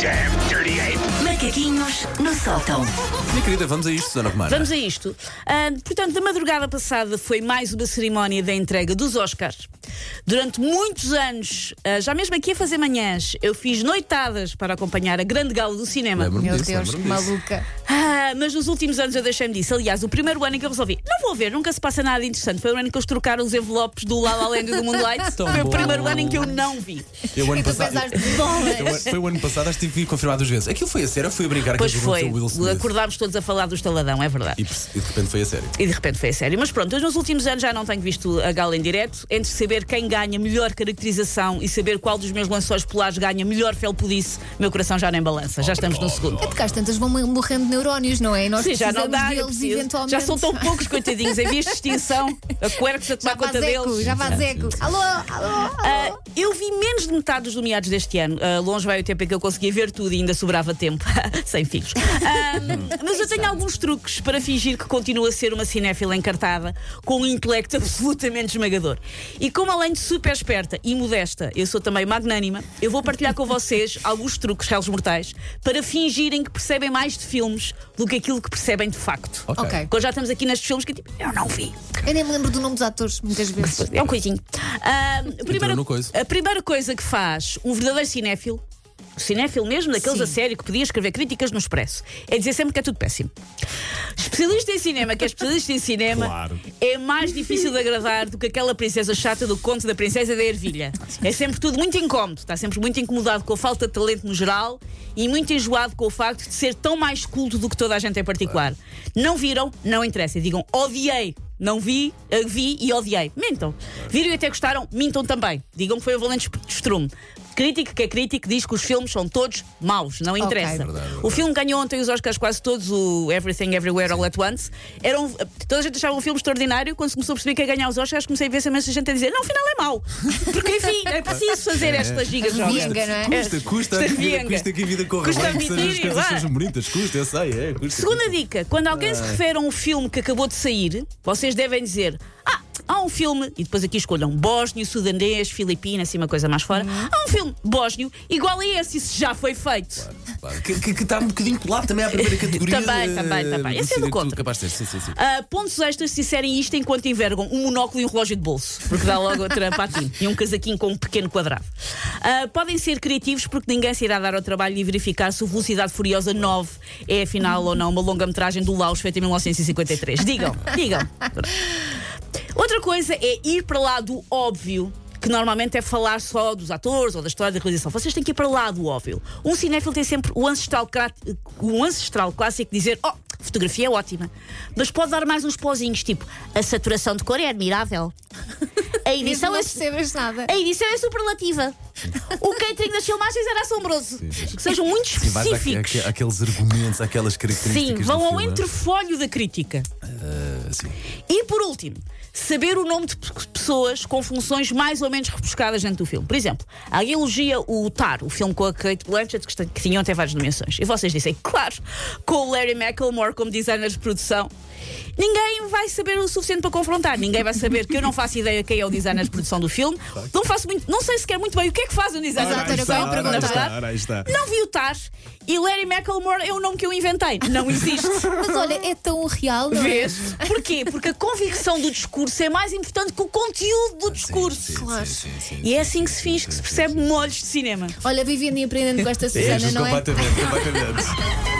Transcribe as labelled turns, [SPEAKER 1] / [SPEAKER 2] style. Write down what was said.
[SPEAKER 1] damn dirty ape!
[SPEAKER 2] Macaquinhos no sótão.
[SPEAKER 3] Minha querida, vamos a isto, Susana Romana.
[SPEAKER 4] Vamos a isto. Ah, portanto, da madrugada passada foi mais uma cerimónia da entrega dos Oscars. Durante muitos anos, ah, já mesmo aqui a fazer manhãs, eu fiz noitadas para acompanhar a grande gala do cinema.
[SPEAKER 3] Lembro-me
[SPEAKER 5] Meu
[SPEAKER 3] disso,
[SPEAKER 5] Deus, que
[SPEAKER 3] lembro-me disso.
[SPEAKER 5] maluca.
[SPEAKER 4] Ah, mas nos últimos anos eu deixei-me disso. Aliás, o primeiro ano em que eu resolvi, vou ver, nunca se passa nada interessante. Foi o ano em que eles trocaram os envelopes do La La Land e do Moonlight.
[SPEAKER 3] Tão
[SPEAKER 4] foi
[SPEAKER 3] bom.
[SPEAKER 4] o primeiro ano em que eu não vi.
[SPEAKER 3] Eu, ano passado, eu-
[SPEAKER 5] bolas.
[SPEAKER 3] foi o ano passado, acho que tive confirmado duas vezes. Aquilo foi a sério, ou foi a brincar
[SPEAKER 4] Pois
[SPEAKER 3] com o
[SPEAKER 4] foi.
[SPEAKER 3] Will Smith.
[SPEAKER 4] Acordámos todos a falar do estaladão, é verdade.
[SPEAKER 3] E, perce- e de repente foi a sério.
[SPEAKER 4] E de repente foi a sério. Mas pronto, eu nos últimos anos já não tenho visto a gala em direto. Entre saber quem ganha melhor caracterização e saber qual dos meus lençóis polares ganha melhor felpudice, meu coração já nem balança. Já estamos no segundo.
[SPEAKER 5] É porque às tantas vão morrendo de neurónios, não é? E nós
[SPEAKER 4] Sim, já não
[SPEAKER 5] precisamos
[SPEAKER 4] dá, eu
[SPEAKER 5] deles
[SPEAKER 4] preciso.
[SPEAKER 5] eventualmente.
[SPEAKER 4] Já são tão poucos, coitadinhos, em vias de extinção, a Quercus a tomar
[SPEAKER 5] Já faz
[SPEAKER 4] conta
[SPEAKER 5] eco,
[SPEAKER 4] deles.
[SPEAKER 5] já faz eco. Alô, alô, alô.
[SPEAKER 4] Ah, eu vi menos de metade dos nomeados deste ano. Ah, longe vai o tempo em que eu conseguia ver tudo e ainda sobrava tempo. Sem filhos. Ah, mas eu tenho alguns truques para fingir que continuo a ser uma cinéfila encartada com um intelecto absolutamente esmagador. E como além de super esperta e modesta, eu sou também magnânima, eu vou partilhar com vocês alguns truques, réus mortais, para fingirem que percebem mais de filmes do que aquilo que percebem de facto.
[SPEAKER 3] Ok.
[SPEAKER 5] Ok.
[SPEAKER 4] Quando já estamos aqui nestes filmes que tipo, eu não vi.
[SPEAKER 5] Eu nem me lembro do nome dos atores, muitas vezes.
[SPEAKER 4] É um coisinho. Ah, a, primeira,
[SPEAKER 3] no coiso.
[SPEAKER 4] a primeira coisa que faz um verdadeiro cinéfilo, cinéfilo mesmo, daqueles
[SPEAKER 5] Sim.
[SPEAKER 4] a sério que podia escrever críticas no Expresso, é dizer sempre que é tudo péssimo. Especialista em cinema, que é especialista em cinema,
[SPEAKER 3] Claro.
[SPEAKER 4] é mais difícil de agradar do que aquela princesa chata do conto da princesa da ervilha. É sempre tudo muito incómodo, está sempre muito incomodado com a falta de talento no geral e muito enjoado com o facto de ser tão mais culto do que toda a gente em particular. Não viram? Não interessa. Digam odiei. Não vi, vi e odiei. Mintam. Viram e até gostaram? Mintam também. Digam que foi o Valente Estrume. Crítico que é crítico diz que os filmes são todos maus, não interessa.
[SPEAKER 5] Verdade,
[SPEAKER 3] verdade.
[SPEAKER 4] O filme ganhou ontem os Oscars quase todos, o Everything Everywhere All at Once. Eram, toda a gente achava um filme extraordinário. Quando se começou a perceber que ia ganhar os Oscars, comecei a ver imensa gente a dizer: não, afinal é mau. Porque enfim, é preciso fazer estas gigas jovens.
[SPEAKER 5] Vienga, não é?
[SPEAKER 3] Custa, custa, a vida,
[SPEAKER 4] vienga.
[SPEAKER 3] custa que a vida corra
[SPEAKER 4] Custa
[SPEAKER 3] bem, que sejam as
[SPEAKER 4] admitir,
[SPEAKER 3] coisas sejam bonitas. Custa, eu sei, é. Custa,
[SPEAKER 4] Segunda
[SPEAKER 3] custa.
[SPEAKER 4] dica: quando alguém se refere a um filme que acabou de sair, vocês devem dizer: Ah, há um filme, e depois aqui escolham bósnio, sudanês, filipino, assim uma coisa mais fora. Há um filme bósnio igual a esse, isso já foi feito.
[SPEAKER 3] Claro, Que, que, que está um bocadinho colado também à primeira categoria.
[SPEAKER 4] Também,
[SPEAKER 3] de-
[SPEAKER 4] também, também. Esse é do contra.
[SPEAKER 3] capaz de ter. Sim, sim, sim.
[SPEAKER 4] Ah, pontos extras se disserem isto enquanto envergam um monóculo e um relógio de bolso, porque dá logo outra patinha e um casaquinho com um pequeno quadrado. Ah, podem ser criativos porque ninguém se irá dar ao trabalho de verificar se o Velocidade Furiosa 9 é afinal ou não uma longa-metragem do Laos feita em 1953. Digam, digam. Outra coisa é ir para lá do óbvio. Que normalmente é falar só dos atores ou da história da realização. Vocês têm que ir para lá do óbvio. Um cinéfilo tem sempre o ancestral, o ancestral clássico de dizer: Oh, a fotografia é ótima. Mas pode dar mais uns pozinhos, tipo: a saturação de cor é admirável. A edição
[SPEAKER 5] não
[SPEAKER 4] é, a edição é superlativa. O catering das filmagens era assombroso. Que sejam muito
[SPEAKER 3] Sim, vais àque-
[SPEAKER 4] específicos.
[SPEAKER 3] àque- àqueles argumentos, aquelas características.
[SPEAKER 4] Sim, vão ao
[SPEAKER 3] filme.
[SPEAKER 4] entrefolho da crítica.
[SPEAKER 3] Ah, sim.
[SPEAKER 4] E por último, saber o nome de pe- pessoas com funções mais ou menos rebuscadas dentro do filme. Por exemplo, alguém elogia o Tar, o filme com a Kate Blanchett, que, que tinham até várias nomeações. E vocês dizem, claro, com o Larry McElmore como designer de produção. Ninguém vai saber o suficiente para confrontar. Ninguém vai saber que eu não faço ideia quem é o designer de produção do filme. Não faço muito, não sei sequer muito bem o que é que faz um designer de produção.
[SPEAKER 3] Ora, aí está.
[SPEAKER 4] Não vi o Tar e Larry McElmore é o nome que eu inventei. Não existe.
[SPEAKER 5] Mas olha, é tão real, não é?
[SPEAKER 4] Vês? Porquê? Porque a convicção do discurso é mais importante que o conteúdo do discurso.
[SPEAKER 3] Sim, sim,
[SPEAKER 5] Claro.
[SPEAKER 3] sim, sim, sim,
[SPEAKER 4] E é
[SPEAKER 3] sim,
[SPEAKER 4] assim que se finge que se percebe molhos de cinema.
[SPEAKER 5] Olha, vivendo e aprendendo com esta Susana,
[SPEAKER 3] Mesmo,
[SPEAKER 5] não é?
[SPEAKER 3] completamente, completamente.